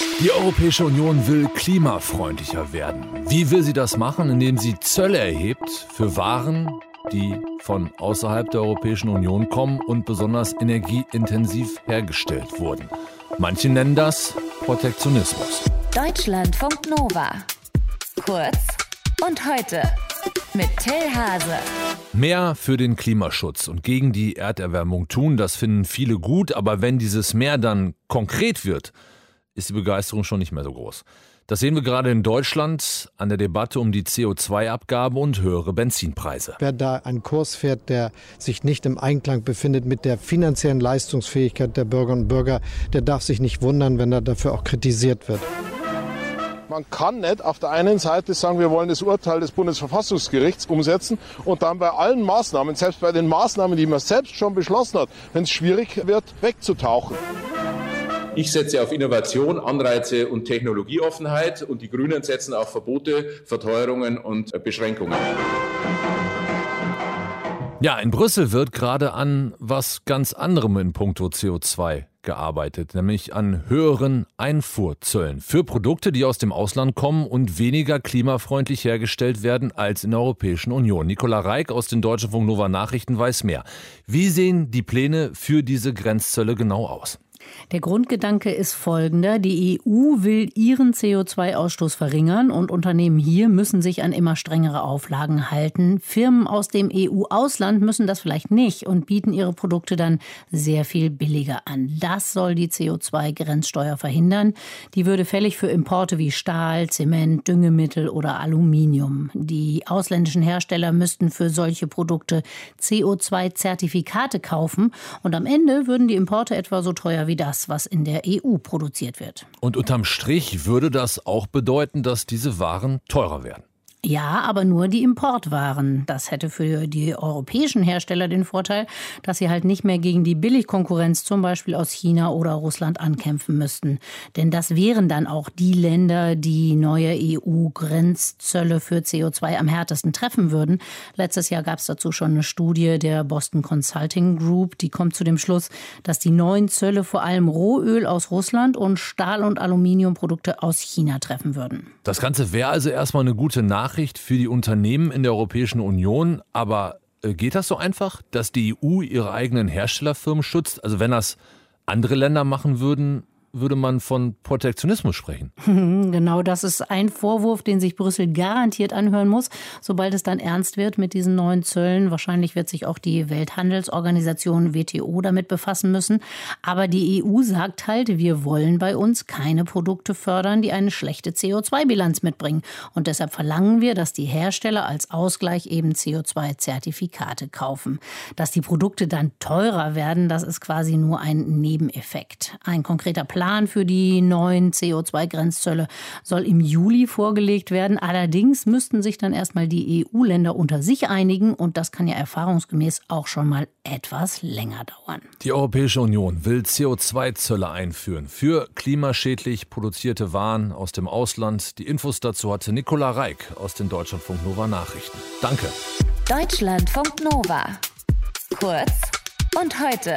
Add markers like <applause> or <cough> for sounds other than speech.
Die Europäische Union will klimafreundlicher werden. Wie will sie das machen? Indem sie Zölle erhebt für Waren, die von außerhalb der Europäischen Union kommen und besonders energieintensiv hergestellt wurden. Manche nennen das Protektionismus. Deutschlandfunk Nova. Kurz und heute mit Till Hase. Mehr für den Klimaschutz und gegen die Erderwärmung tun, das finden viele gut, aber wenn dieses Mehr dann konkret wird, ist die Begeisterung schon nicht mehr so groß. Das sehen wir gerade in Deutschland an der Debatte um die CO2-Abgabe und höhere Benzinpreise. Wer da einen Kurs fährt, der sich nicht im Einklang befindet mit der finanziellen Leistungsfähigkeit der Bürgerinnen und Bürger, der darf sich nicht wundern, wenn er dafür auch kritisiert wird. Man kann nicht auf der einen Seite sagen, wir wollen das Urteil des Bundesverfassungsgerichts umsetzen und dann bei allen Maßnahmen, selbst bei den Maßnahmen, die man selbst schon beschlossen hat, wenn es schwierig wird, wegzutauchen. Ich setze auf Innovation, Anreize und Technologieoffenheit und die Grünen setzen auf Verbote, Verteuerungen und Beschränkungen. Ja, in Brüssel wird gerade an was ganz anderem in puncto CO2 gearbeitet, nämlich an höheren Einfuhrzöllen für Produkte, die aus dem Ausland kommen und weniger klimafreundlich hergestellt werden als in der Europäischen Union. Nicola Reik aus den Deutschen Funk Nova Nachrichten weiß mehr. Wie sehen die Pläne für diese Grenzzölle genau aus? Der Grundgedanke ist folgender. Die EU will ihren CO2-Ausstoß verringern und Unternehmen hier müssen sich an immer strengere Auflagen halten. Firmen aus dem EU-Ausland müssen das vielleicht nicht und bieten ihre Produkte dann sehr viel billiger an. Das soll die CO2-Grenzsteuer verhindern. Die würde fällig für Importe wie Stahl, Zement, Düngemittel oder Aluminium. Die ausländischen Hersteller müssten für solche Produkte CO2-Zertifikate kaufen und am Ende würden die Importe etwa so teuer wie das, was in der EU produziert wird. Und unterm Strich würde das auch bedeuten, dass diese Waren teurer werden. Ja, aber nur die Importwaren. Das hätte für die europäischen Hersteller den Vorteil, dass sie halt nicht mehr gegen die Billigkonkurrenz zum Beispiel aus China oder Russland ankämpfen müssten. Denn das wären dann auch die Länder, die neue EU-Grenzzölle für CO2 am härtesten treffen würden. Letztes Jahr gab es dazu schon eine Studie der Boston Consulting Group, die kommt zu dem Schluss, dass die neuen Zölle vor allem Rohöl aus Russland und Stahl- und Aluminiumprodukte aus China treffen würden. Das Ganze wäre also erstmal eine gute Nachricht Nachricht für die Unternehmen in der Europäischen Union, aber äh, geht das so einfach, dass die EU ihre eigenen Herstellerfirmen schützt? Also wenn das andere Länder machen würden, würde man von Protektionismus sprechen. <laughs> Genau, das ist ein Vorwurf, den sich Brüssel garantiert anhören muss, sobald es dann ernst wird mit diesen neuen Zöllen. Wahrscheinlich wird sich auch die Welthandelsorganisation WTO damit befassen müssen. Aber die EU sagt halt, wir wollen bei uns keine Produkte fördern, die eine schlechte CO2-Bilanz mitbringen. Und deshalb verlangen wir, dass die Hersteller als Ausgleich eben CO2-Zertifikate kaufen. Dass die Produkte dann teurer werden, das ist quasi nur ein Nebeneffekt. Ein konkreter Plan Plan für die neuen CO2-Grenzzölle soll im Juli vorgelegt werden. Allerdings müssten sich dann erstmal die EU-Länder unter sich einigen und das kann ja erfahrungsgemäß auch schon mal etwas länger dauern. Die Europäische Union will CO2-Zölle einführen für klimaschädlich produzierte Waren aus dem Ausland. Die Infos dazu hatte Nicola Reik aus den Deutschlandfunk Nova Nachrichten. Danke. Deutschlandfunk Nova. Kurz und heute.